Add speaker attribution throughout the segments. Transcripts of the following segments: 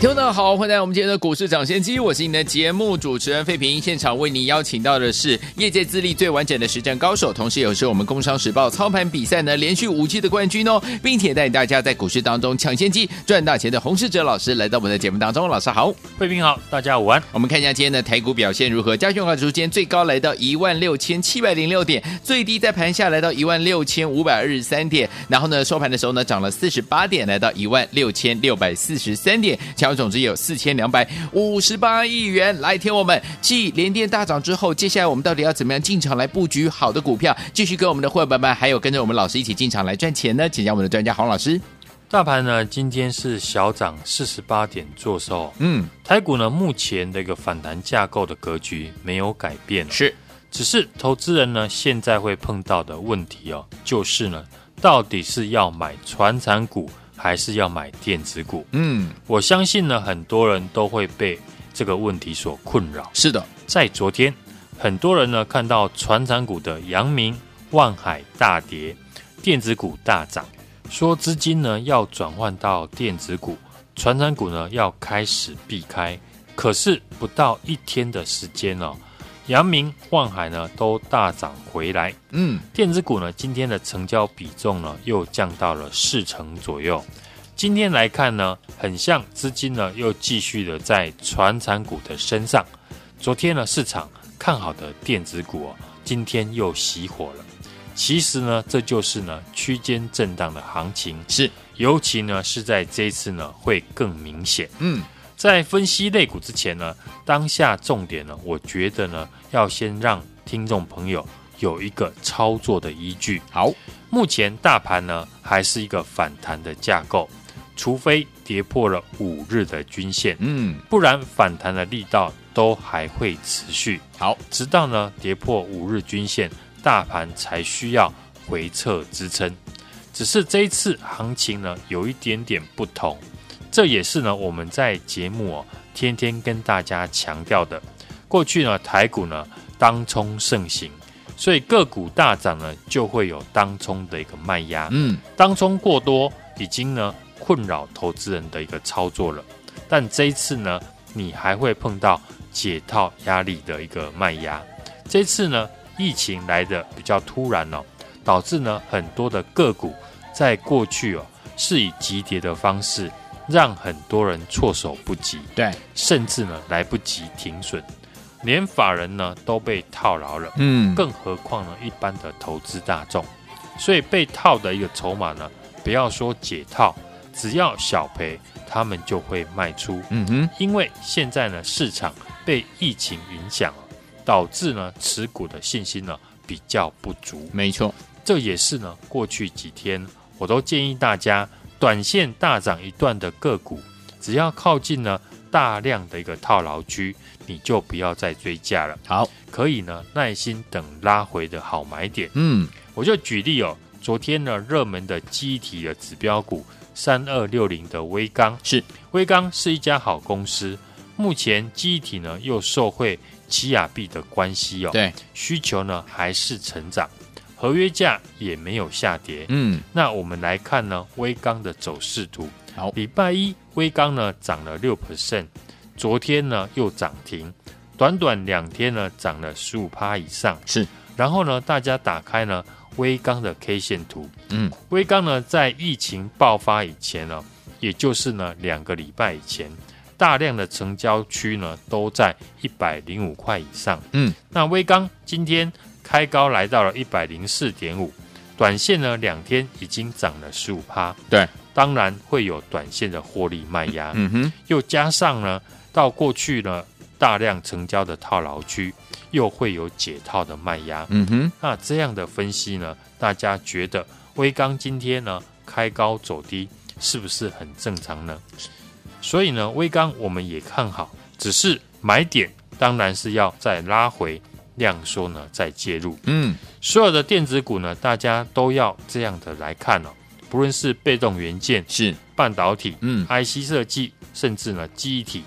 Speaker 1: 听众好，欢迎来到我们今天的股市抢先机，我是你的节目主持人费平。现场为你邀请到的是业界资历最完整的实战高手，同时也是我们工商时报操盘比赛呢连续五季的冠军哦，并且带领大家在股市当中抢先机赚大钱的洪世哲老师来到我们的节目当中。老师好，
Speaker 2: 费平好，大家午安。
Speaker 1: 我们看一下今天的台股表现如何？加权指数今天最高来到一万六千七百零六点，最低在盘下来到一万六千五百二十三点，然后呢收盘的时候呢涨了四十八点，来到一万六千六百四十三点。总值有四千两百五十八亿元，来听我们继联电大涨之后，接下来我们到底要怎么样进场来布局好的股票，继续跟我们的伙伴们，还有跟着我们老师一起进场来赚钱呢？请教我们的专家黄老师。
Speaker 2: 大盘呢，今天是小涨四十八点，做收。
Speaker 1: 嗯，
Speaker 2: 台股呢，目前的一个反弹架构的格局没有改变，
Speaker 1: 是，
Speaker 2: 只是投资人呢现在会碰到的问题哦，就是呢，到底是要买传产股？还是要买电子股？
Speaker 1: 嗯，
Speaker 2: 我相信呢，很多人都会被这个问题所困扰。
Speaker 1: 是的，
Speaker 2: 在昨天，很多人呢看到船产股的阳明、万海大跌，电子股大涨，说资金呢要转换到电子股，传产股呢要开始避开。可是不到一天的时间哦。阳明、万海呢都大涨回来，
Speaker 1: 嗯，
Speaker 2: 电子股呢今天的成交比重呢又降到了四成左右。今天来看呢，很像资金呢又继续的在传产股的身上。昨天呢市场看好的电子股哦，今天又熄火了。其实呢这就是呢区间震荡的行情，
Speaker 1: 是，
Speaker 2: 尤其呢是在这一次呢会更明显，
Speaker 1: 嗯。
Speaker 2: 在分析类股之前呢，当下重点呢，我觉得呢，要先让听众朋友有一个操作的依据。
Speaker 1: 好，
Speaker 2: 目前大盘呢还是一个反弹的架构，除非跌破了五日的均线，
Speaker 1: 嗯，
Speaker 2: 不然反弹的力道都还会持续。
Speaker 1: 好，
Speaker 2: 直到呢跌破五日均线，大盘才需要回撤支撑。只是这一次行情呢有一点点不同。这也是呢，我们在节目哦，天天跟大家强调的。过去呢，台股呢当冲盛行，所以个股大涨呢，就会有当冲的一个卖压。
Speaker 1: 嗯，
Speaker 2: 当冲过多，已经呢困扰投资人的一个操作了。但这一次呢，你还会碰到解套压力的一个卖压。这次呢，疫情来的比较突然哦，导致呢很多的个股在过去哦是以急跌的方式。让很多人措手不及，
Speaker 1: 对，
Speaker 2: 甚至呢来不及停损，连法人呢都被套牢了，
Speaker 1: 嗯，
Speaker 2: 更何况呢一般的投资大众，所以被套的一个筹码呢，不要说解套，只要小赔，他们就会卖出，
Speaker 1: 嗯哼，
Speaker 2: 因为现在呢市场被疫情影响，导致呢持股的信心呢比较不足，
Speaker 1: 没错，
Speaker 2: 这也是呢过去几天我都建议大家。短线大涨一段的个股，只要靠近呢大量的一个套牢区，你就不要再追价了。
Speaker 1: 好，
Speaker 2: 可以呢耐心等拉回的好买点。
Speaker 1: 嗯，
Speaker 2: 我就举例哦，昨天呢热门的记忆体的指标股三二六零的威刚，
Speaker 1: 是
Speaker 2: 威刚是一家好公司，目前记忆体呢又受惠奇亚币的关系哦，
Speaker 1: 对，
Speaker 2: 需求呢还是成长。合约价也没有下跌，
Speaker 1: 嗯，
Speaker 2: 那我们来看呢，威刚的走势图。
Speaker 1: 好，
Speaker 2: 礼拜一威刚呢涨了六 percent，昨天呢又涨停，短短两天呢涨了十五趴以上。
Speaker 1: 是，
Speaker 2: 然后呢，大家打开呢威刚的 K 线图，
Speaker 1: 嗯，
Speaker 2: 威刚呢在疫情爆发以前呢，也就是呢两个礼拜以前，大量的成交区呢都在一百零五块以上。
Speaker 1: 嗯，
Speaker 2: 那威刚今天。开高来到了一百零四点五，短线呢两天已经涨了十五趴，
Speaker 1: 对，
Speaker 2: 当然会有短线的获利卖压，
Speaker 1: 嗯哼，
Speaker 2: 又加上呢到过去呢大量成交的套牢区，又会有解套的卖压，
Speaker 1: 嗯哼，
Speaker 2: 那这样的分析呢，大家觉得威刚今天呢开高走低是不是很正常呢？所以呢威刚我们也看好，只是买点当然是要再拉回。量缩呢再介入。
Speaker 1: 嗯，
Speaker 2: 所有的电子股呢，大家都要这样的来看哦。不论是被动元件、
Speaker 1: 是
Speaker 2: 半导体、
Speaker 1: 嗯
Speaker 2: ，IC 设计，甚至呢记忆体，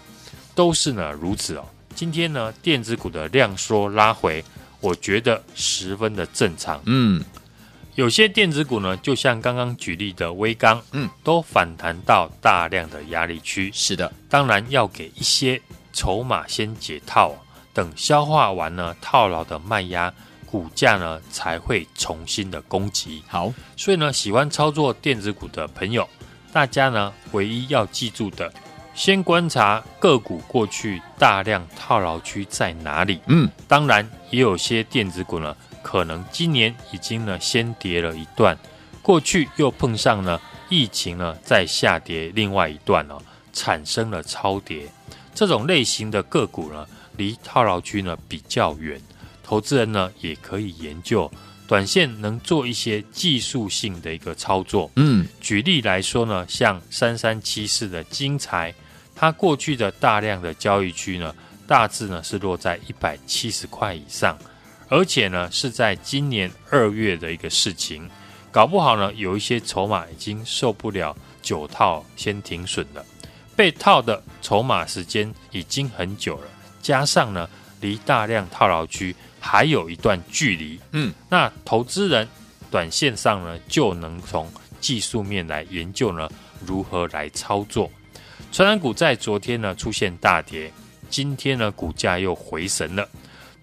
Speaker 2: 都是呢如此哦。今天呢电子股的量缩拉回，我觉得十分的正常。
Speaker 1: 嗯，
Speaker 2: 有些电子股呢，就像刚刚举例的微刚，
Speaker 1: 嗯，
Speaker 2: 都反弹到大量的压力区。
Speaker 1: 是的，
Speaker 2: 当然要给一些筹码先解套，等消化完呢套牢的卖压。股价呢才会重新的攻击。
Speaker 1: 好，
Speaker 2: 所以呢，喜欢操作电子股的朋友，大家呢唯一要记住的，先观察个股过去大量套牢区在哪里。
Speaker 1: 嗯，
Speaker 2: 当然也有些电子股呢，可能今年已经呢先跌了一段，过去又碰上呢疫情呢再下跌另外一段哦，产生了超跌。这种类型的个股呢，离套牢区呢比较远。投资人呢也可以研究短线能做一些技术性的一个操作。
Speaker 1: 嗯，
Speaker 2: 举例来说呢，像三三七四的金财，它过去的大量的交易区呢，大致呢是落在一百七十块以上，而且呢是在今年二月的一个事情，搞不好呢有一些筹码已经受不了九套，先停损了，被套的筹码时间已经很久了，加上呢离大量套牢区。还有一段距离，
Speaker 1: 嗯，
Speaker 2: 那投资人短线上呢，就能从技术面来研究呢，如何来操作。传染股在昨天呢出现大跌，今天呢股价又回神了。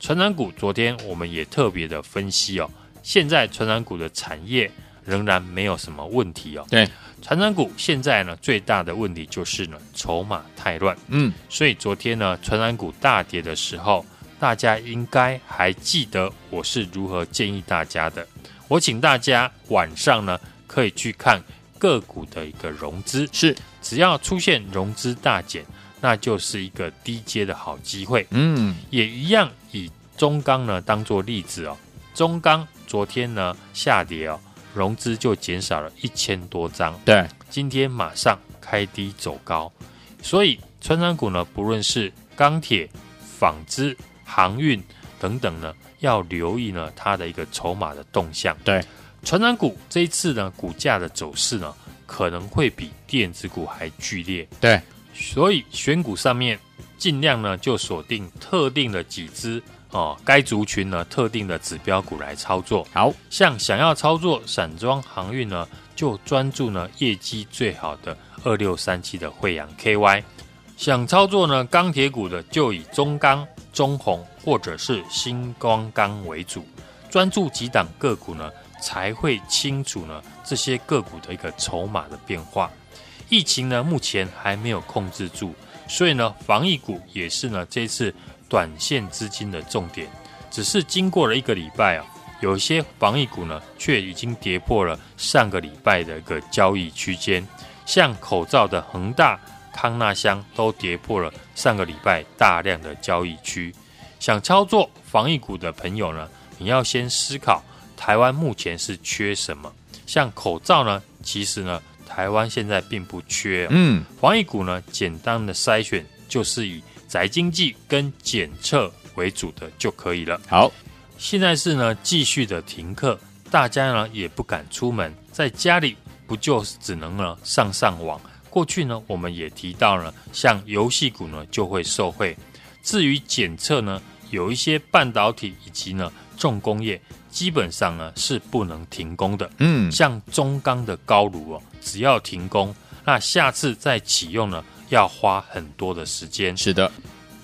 Speaker 2: 传染股昨天我们也特别的分析哦，现在传染股的产业仍然没有什么问题哦。
Speaker 1: 对，
Speaker 2: 传产股现在呢最大的问题就是呢筹码太乱，
Speaker 1: 嗯，
Speaker 2: 所以昨天呢传产股大跌的时候。大家应该还记得我是如何建议大家的。我请大家晚上呢可以去看个股的一个融资，
Speaker 1: 是
Speaker 2: 只要出现融资大减，那就是一个低阶的好机会。
Speaker 1: 嗯，
Speaker 2: 也一样以中钢呢当做例子哦。中钢昨天呢下跌哦，融资就减少了一千多张。
Speaker 1: 对，
Speaker 2: 今天马上开低走高，所以传产股呢，不论是钢铁、纺织。航运等等呢，要留意呢它的一个筹码的动向。
Speaker 1: 对，
Speaker 2: 船长股这一次呢，股价的走势呢，可能会比电子股还剧烈。
Speaker 1: 对，
Speaker 2: 所以选股上面尽量呢就锁定特定的几只哦，该族群呢特定的指标股来操作。
Speaker 1: 好
Speaker 2: 像想要操作散装航运呢，就专注呢业绩最好的二六三七的惠阳 KY。想操作呢钢铁股的，就以中钢。中红或者是新光钢为主，专注几档个股呢，才会清楚呢这些个股的一个筹码的变化。疫情呢目前还没有控制住，所以呢防疫股也是呢这次短线资金的重点。只是经过了一个礼拜啊，有一些防疫股呢却已经跌破了上个礼拜的一个交易区间，像口罩的恒大。康纳香都跌破了上个礼拜大量的交易区，想操作防疫股的朋友呢，你要先思考台湾目前是缺什么。像口罩呢，其实呢，台湾现在并不缺哦。
Speaker 1: 嗯，
Speaker 2: 防疫股呢，简单的筛选就是以宅经济跟检测为主的就可以了。
Speaker 1: 好，
Speaker 2: 现在是呢继续的停课，大家呢也不敢出门，在家里不就只能呢上上网。过去呢，我们也提到了，像游戏股呢就会受惠。至于检测呢，有一些半导体以及呢重工业，基本上呢是不能停工的。
Speaker 1: 嗯，
Speaker 2: 像中钢的高炉哦，只要停工，那下次再启用呢，要花很多的时间。
Speaker 1: 是的，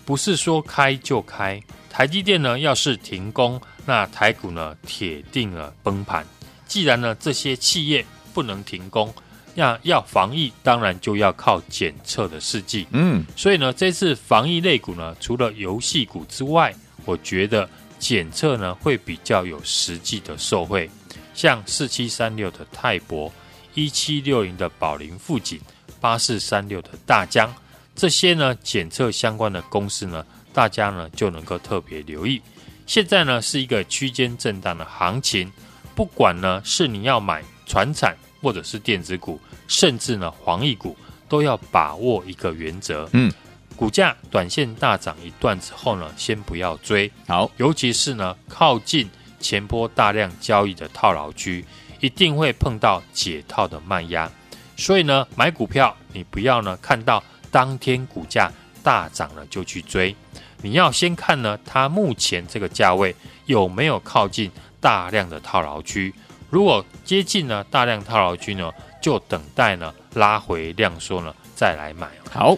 Speaker 2: 不是说开就开。台积电呢，要是停工，那台股呢铁定了崩盘。既然呢这些企业不能停工。那要防疫，当然就要靠检测的试剂。
Speaker 1: 嗯，
Speaker 2: 所以呢，这次防疫类股呢，除了游戏股之外，我觉得检测呢会比较有实际的受惠。像四七三六的泰博、一七六零的宝林富锦、八四三六的大江，这些呢检测相关的公司呢，大家呢就能够特别留意。现在呢是一个区间震荡的行情，不管呢是你要买船产。或者是电子股，甚至呢，防疫股都要把握一个原则。
Speaker 1: 嗯，
Speaker 2: 股价短线大涨一段之后呢，先不要追。
Speaker 1: 好，
Speaker 2: 尤其是呢靠近前波大量交易的套牢区，一定会碰到解套的卖压。所以呢，买股票你不要呢看到当天股价大涨了就去追，你要先看呢它目前这个价位有没有靠近大量的套牢区。如果接近呢大量套牢区呢，就等待呢拉回量缩呢再来买。
Speaker 1: 好。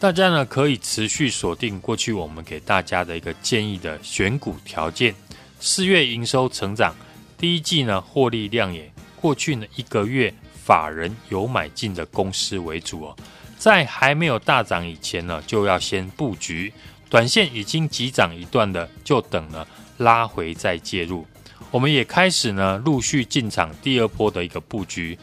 Speaker 2: 大家呢可以持续锁定过去我们给大家的一个建议的选股条件。四月营收成长，第一季呢获利亮眼。过去呢一个月法人有买进的公司为主哦，在还没有大涨以前呢就要先布局。短线已经急涨一段的，就等了拉回再介入。我们也开始呢陆续进场第二波的一个布局，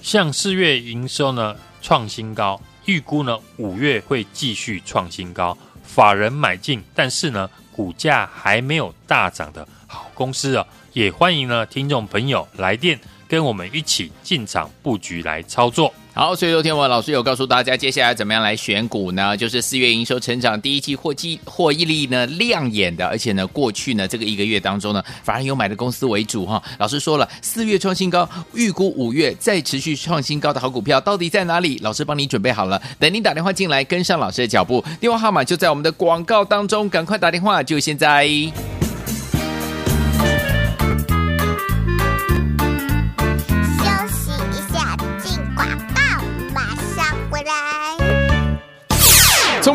Speaker 2: 像四月营收呢创新高。预估呢，五月会继续创新高，法人买进，但是呢，股价还没有大涨的好公司啊，也欢迎呢听众朋友来电跟我们一起进场布局来操作。
Speaker 1: 好，所以昨天我老师有告诉大家，接下来怎么样来选股呢？就是四月营收成长，第一季获绩获益利呢亮眼的，而且呢过去呢这个一个月当中呢，反而有买的公司为主哈。老师说了，四月创新高，预估五月再持续创新高的好股票到底在哪里？老师帮你准备好了，等您打电话进来跟上老师的脚步，电话号码就在我们的广告当中，赶快打电话，就现在。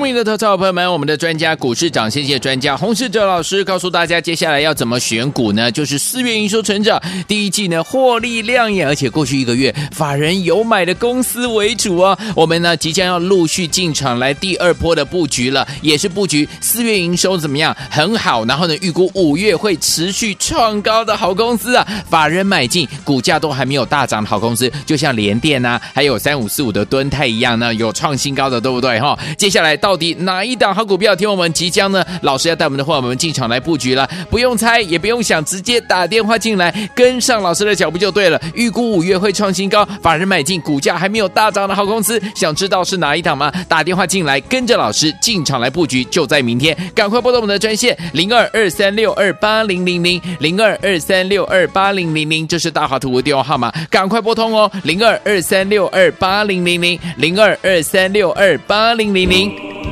Speaker 1: 明的投资朋友们，我们的专家股市长，谢谢专家洪世哲老师告诉大家，接下来要怎么选股呢？就是四月营收成长，第一季呢获利亮眼，而且过去一个月法人有买的公司为主哦。我们呢即将要陆续进场来第二波的布局了，也是布局四月营收怎么样很好，然后呢预估五月会持续创高的好公司啊，法人买进，股价都还没有大涨的好公司，就像联电、啊，还有三五四五的敦泰一样呢，有创新高的，对不对哈？接下来。到到底哪一档好股票？听我们即将呢，老师要带我们的伙伴们进场来布局了，不用猜，也不用想，直接打电话进来，跟上老师的脚步就对了。预估五月会创新高，法人买进，股价还没有大涨的好公司，想知道是哪一档吗？打电话进来，跟着老师进场来布局，就在明天，赶快拨通我们的专线零二二三六二八零零零零二二三六二八零零零，这是大华图的电话号码，赶快拨通哦，零二二三六二八零零零零二二三六二八零零零。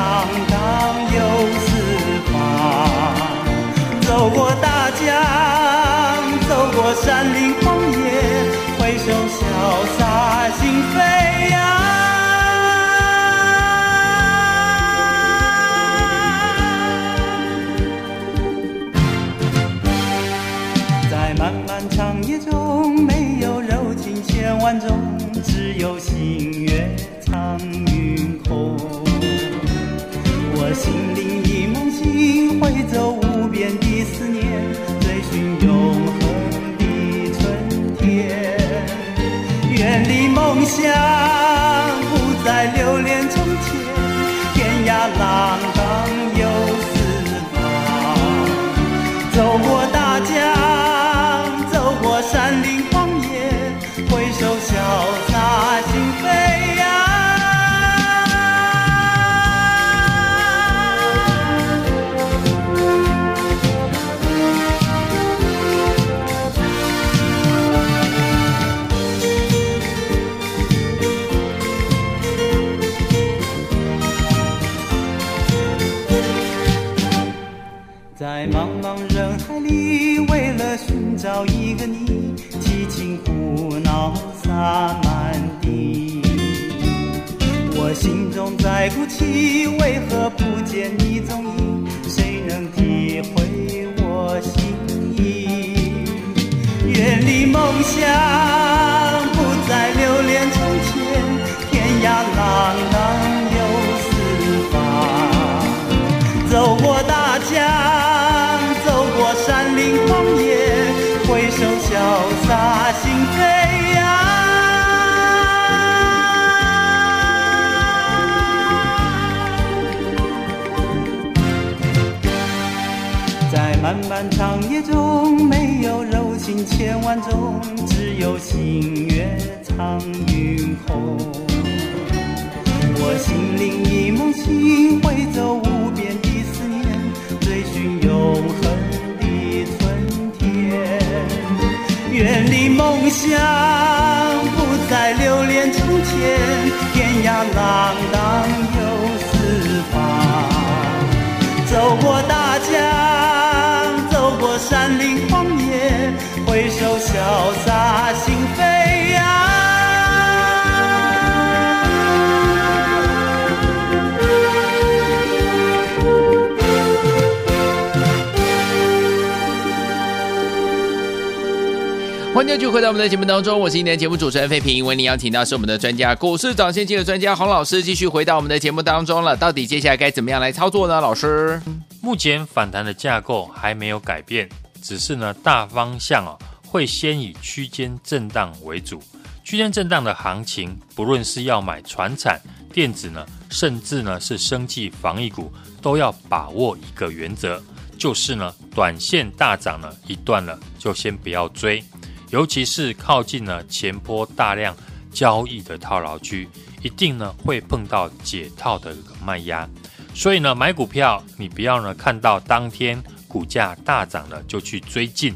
Speaker 3: 荡荡游四方走过大江走过山林荒野回首潇洒心飞扬。在漫漫长夜中没有柔情千万种只有心不再留恋从前，天涯浪荡。漫长夜中，没有柔情千万种，只有星月藏云空。我心灵一梦醒，挥走无边的思念，追寻永恒的春天。远离梦想，不再留恋从前，天涯浪荡野，回首潇洒心飞扬。
Speaker 1: 欢迎继续回到我们的节目当中，我是今天的节目主持人费平。为您邀请到是我们的专家，股市涨先机的专家洪老师，继续回到我们的节目当中了。到底接下来该怎么样来操作呢？老师？
Speaker 2: 目前反弹的架构还没有改变，只是呢大方向啊会先以区间震荡为主。区间震荡的行情，不论是要买船产、电子呢，甚至呢是生技防疫股，都要把握一个原则，就是呢短线大涨呢一段了，就先不要追，尤其是靠近呢前波大量交易的套牢区，一定呢会碰到解套的卖压。所以呢，买股票你不要呢看到当天股价大涨了就去追进，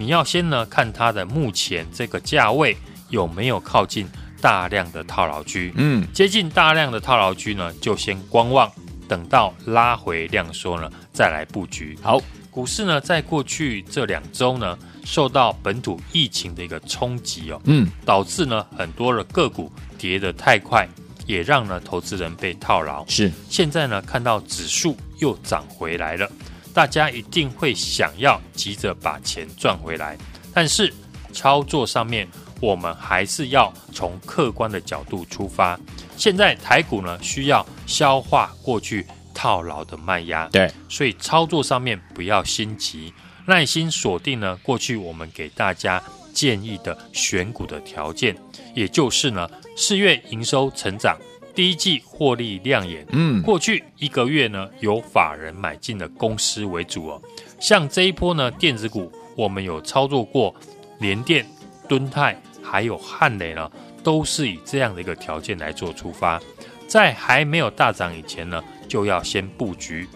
Speaker 2: 你要先呢看它的目前这个价位有没有靠近大量的套牢区，
Speaker 1: 嗯，
Speaker 2: 接近大量的套牢区呢就先观望，等到拉回量缩呢再来布局。
Speaker 1: 好，
Speaker 2: 股市呢在过去这两周呢受到本土疫情的一个冲击哦，
Speaker 1: 嗯，
Speaker 2: 导致呢很多的个股跌得太快。也让呢投资人被套牢，
Speaker 1: 是。
Speaker 2: 现在呢看到指数又涨回来了，大家一定会想要急着把钱赚回来，但是操作上面我们还是要从客观的角度出发。现在台股呢需要消化过去套牢的卖压，
Speaker 1: 对，
Speaker 2: 所以操作上面不要心急，耐心锁定呢过去我们给大家建议的选股的条件，也就是呢。四月营收成长，第一季获利亮眼。
Speaker 1: 嗯，
Speaker 2: 过去一个月呢，由法人买进的公司为主哦。像这一波呢，电子股我们有操作过，联电、敦泰还有汉磊呢，都是以这样的一个条件来做出发。在还没有大涨以前呢，就要先布局。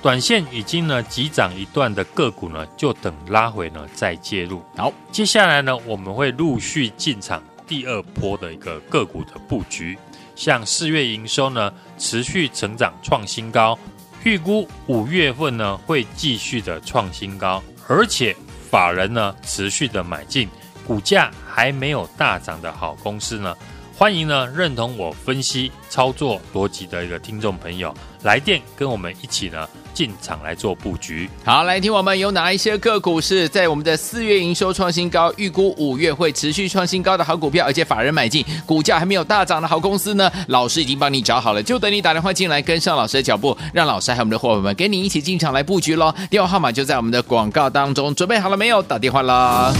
Speaker 2: 短线已经呢急涨一段的个股呢，就等拉回呢再介入。
Speaker 1: 好，
Speaker 2: 接下来呢，我们会陆续进场。第二波的一个个股的布局，像四月营收呢持续成长创新高，预估五月份呢会继续的创新高，而且法人呢持续的买进，股价还没有大涨的好公司呢，欢迎呢认同我分析操作逻辑的一个听众朋友来电跟我们一起呢。进场来做布局，
Speaker 1: 好，来听我们有哪一些个股是在我们的四月营收创新高，预估五月会持续创新高的好股票，而且法人买进，股价还没有大涨的好公司呢？老师已经帮你找好了，就等你打电话进来跟上老师的脚步，让老师还有我们的伙伴们跟你一起进场来布局喽。电话号码就在我们的广告当中，准备好了没有？打电话啦！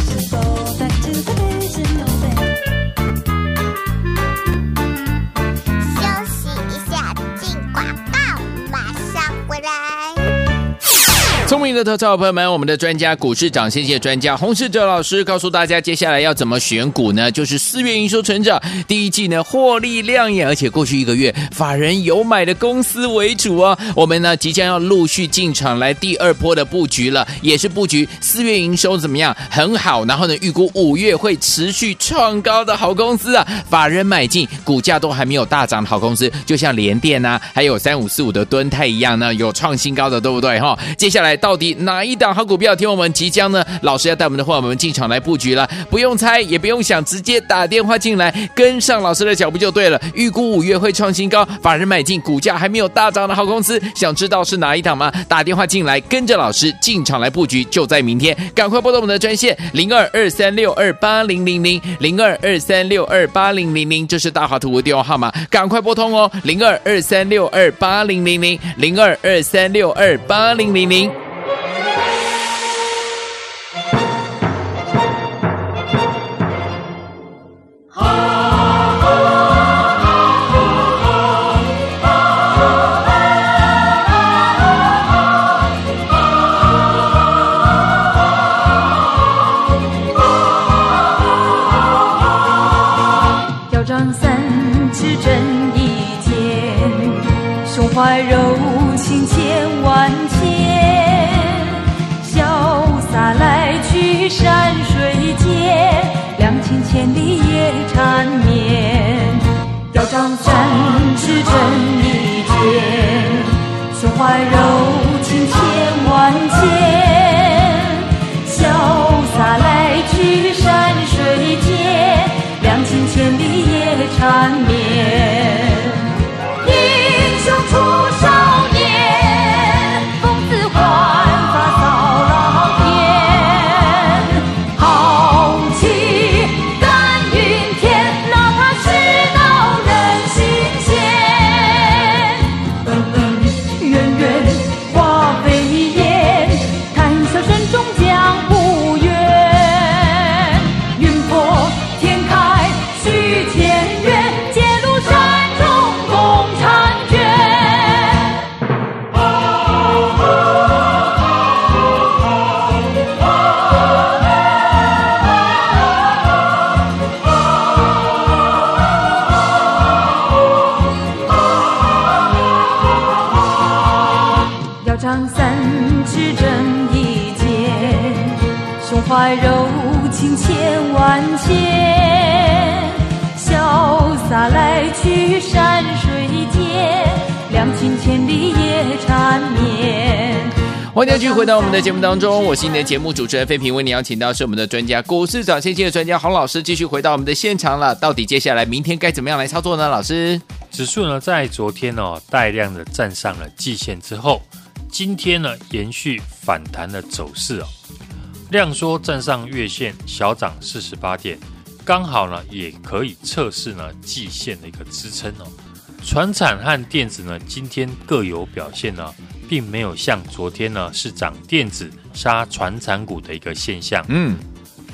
Speaker 1: 聪明的投资者朋友们，我们的专家股市长，谢谢专家洪世哲老师告诉大家，接下来要怎么选股呢？就是四月营收成长，第一季呢获利亮眼，而且过去一个月法人有买的公司为主哦。我们呢即将要陆续进场来第二波的布局了，也是布局四月营收怎么样很好，然后呢预估五月会持续创高的好公司啊，法人买进，股价都还没有大涨的好公司，就像联电、啊，还有三五四五的敦泰一样呢，有创新高的，对不对哈？接下来。到底哪一档好股票？听我们即将呢，老师要带我们的伙伴们进场来布局了，不用猜，也不用想，直接打电话进来，跟上老师的脚步就对了。预估五月会创新高，法人买进，股价还没有大涨的好公司，想知道是哪一档吗？打电话进来，跟着老师进场来布局，就在明天，赶快拨动我们的专线零二二三六二八零零零零二二三六二八零零零，这是大华图的电话号码，赶快拨通哦，零二二三六二八零零零零二二三六二八零零零。
Speaker 4: 怀柔情千万千，潇洒来去山水间，两情千里也缠绵。要张三尺真意间，胸怀柔
Speaker 1: 欢迎继续回到我们的节目当中，我是你的节目主持人费平，为你邀请到是我们的专家，股市涨先机的专家洪老师，继续回到我们的现场了。到底接下来明天该怎么样来操作呢？老师，
Speaker 2: 指数呢在昨天哦带量的站上了季线之后，今天呢延续反弹的走势哦。量缩站上月线，小涨四十八点，刚好呢也可以测试呢季线的一个支撑哦。传产和电子呢今天各有表现呢，并没有像昨天呢是涨电子杀船产股的一个现象。嗯，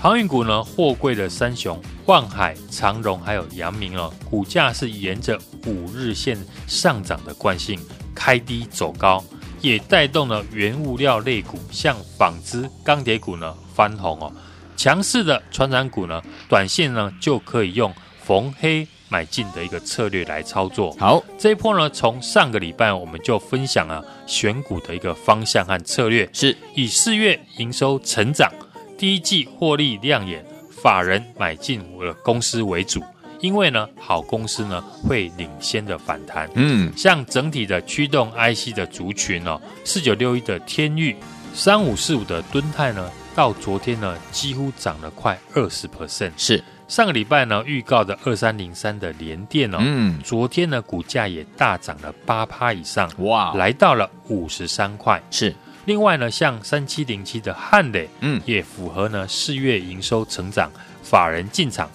Speaker 2: 航运股呢货柜的三雄万海、长荣还有阳明哦，股价是沿着五日线上涨的惯性开低走高。也带动了原物料类股，像纺织、钢铁股呢翻红哦。强势的船产股呢，短线呢就可以用逢黑买进的一个策略来操作。
Speaker 1: 好，
Speaker 2: 这一波呢，从上个礼拜我们就分享了选股的一个方向和策略，
Speaker 1: 是。
Speaker 2: 以四月营收成长、第一季获利亮眼、法人买进我的公司为主。因为呢，好公司呢会领先的反弹，嗯，像整体的驱动 IC 的族群哦，四九六一的天域，三五四五的敦泰呢，到昨天呢几乎涨了快二十。percent，
Speaker 1: 是
Speaker 2: 上个礼拜呢预告的二三零三的联电哦，嗯，昨天呢股价也大涨了八趴以上，哇，来到了五十三块，
Speaker 1: 是。
Speaker 2: 另外呢，像三七零七的汉磊，嗯，也符合呢四月营收成长，法人进场。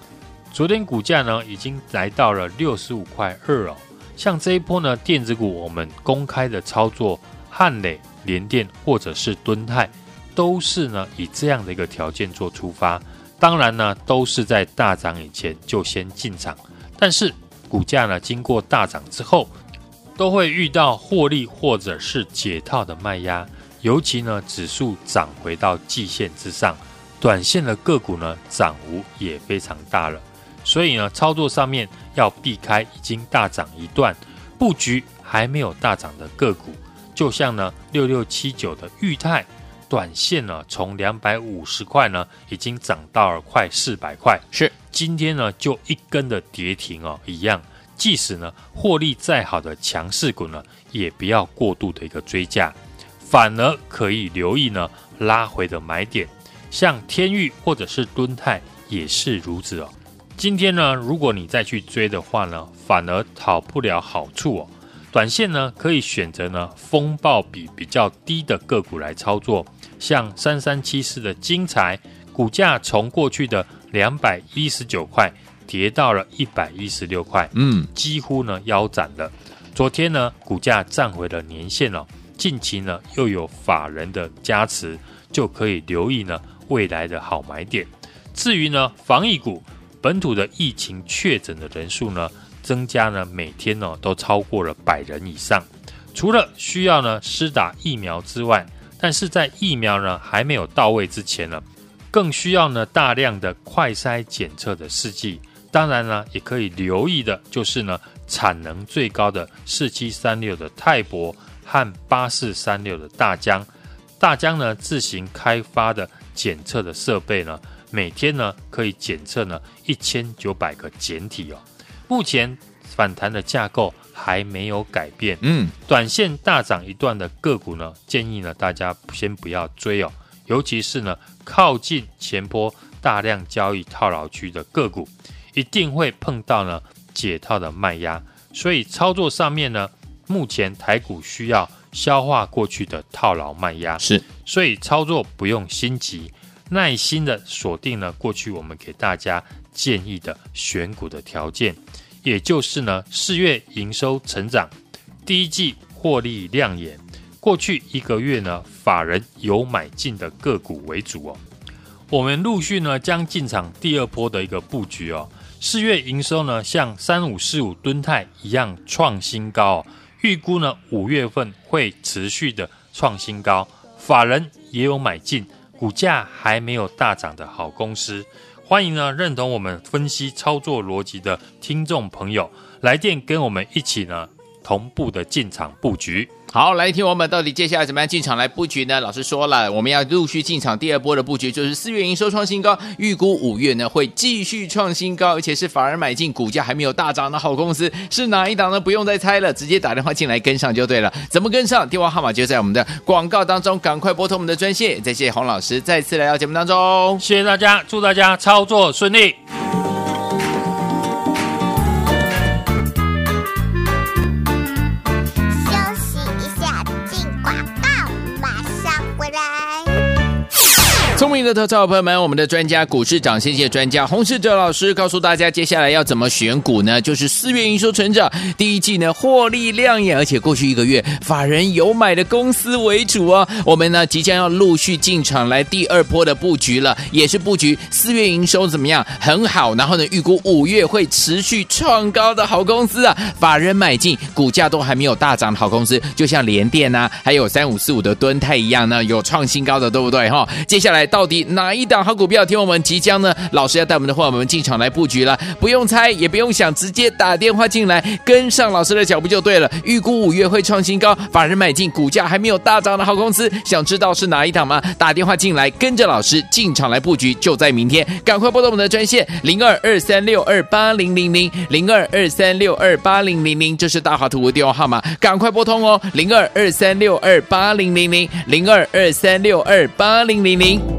Speaker 2: 昨天股价呢已经来到了六十五块二哦，像这一波呢电子股，我们公开的操作，汉磊、联电或者是敦泰，都是呢以这样的一个条件做出发，当然呢都是在大涨以前就先进场，但是股价呢经过大涨之后，都会遇到获利或者是解套的卖压，尤其呢指数涨回到季线之上，短线的个股呢涨幅也非常大了。所以呢，操作上面要避开已经大涨一段，布局还没有大涨的个股，就像呢六六七九的裕泰，短线呢从两百五十块呢已经涨到了快四百块，
Speaker 1: 是
Speaker 2: 今天呢就一根的跌停哦一样，即使呢获利再好的强势股呢，也不要过度的一个追价。反而可以留意呢拉回的买点，像天域或者是敦泰也是如此哦。今天呢，如果你再去追的话呢，反而讨不了好处哦。短线呢，可以选择呢风暴比比较低的个股来操作，像三三七四的精材，股价从过去的两百一十九块跌到了一百一十六块，嗯，几乎呢腰斩了。昨天呢，股价站回了年线哦，近期呢又有法人的加持，就可以留意呢未来的好买点。至于呢防疫股。本土的疫情确诊的人数呢，增加呢，每天呢都超过了百人以上。除了需要呢施打疫苗之外，但是在疫苗呢还没有到位之前呢，更需要呢大量的快筛检测的试剂。当然呢，也可以留意的就是呢产能最高的四七三六的泰博和八四三六的大疆。大疆呢自行开发的检测的设备呢。每天呢可以检测呢一千九百个检体哦。目前反弹的架构还没有改变，嗯，短线大涨一段的个股呢，建议呢大家先不要追哦，尤其是呢靠近前波大量交易套牢区的个股，一定会碰到呢解套的卖压，所以操作上面呢，目前台股需要消化过去的套牢卖压，
Speaker 1: 是，
Speaker 2: 所以操作不用心急。耐心的锁定了过去我们给大家建议的选股的条件，也就是呢四月营收成长，第一季获利亮眼，过去一个月呢法人有买进的个股为主哦。我们陆续呢将进场第二波的一个布局哦。四月营收呢像三五四五敦泰一样创新高哦，预估呢五月份会持续的创新高，法人也有买进。股价还没有大涨的好公司，欢迎呢认同我们分析操作逻辑的听众朋友来电跟我们一起呢同步的进场布局。
Speaker 1: 好，来听我们到底接下来怎么样进场来布局呢？老师说了，我们要陆续进场第二波的布局，就是四月营收创新高，预估五月呢会继续创新高，而且是反而买进，股价还没有大涨的好公司是哪一档呢？不用再猜了，直接打电话进来跟上就对了。怎么跟上？电话号码就在我们的广告当中，赶快拨通我们的专线。再谢谢洪老师再次来到节目当中，
Speaker 2: 谢谢大家，祝大家操作顺利。
Speaker 1: 聪明的投资者朋友们，我们的专家股市长，谢谢专家洪世哲老师告诉大家，接下来要怎么选股呢？就是四月营收成长，第一季呢获利亮眼，而且过去一个月法人有买的公司为主哦。我们呢即将要陆续进场来第二波的布局了，也是布局四月营收怎么样很好，然后呢预估五月会持续创高的好公司啊，法人买进，股价都还没有大涨的好公司，就像联电啊，还有三五四五的敦泰一样呢，有创新高的，对不对哈？接下来。到底哪一档好股票？听我们即将呢，老师要带我们的伙伴们进场来布局了，不用猜，也不用想，直接打电话进来，跟上老师的脚步就对了。预估五月会创新高，法人买进，股价还没有大涨的好公司，想知道是哪一档吗？打电话进来，跟着老师进场来布局，就在明天，赶快拨通我们的专线零二二三六二八零零零零二二三六二八零零零，这是大华图的电话号码，赶快拨通哦，零二二三六二八零零零零二二三六二八零零零。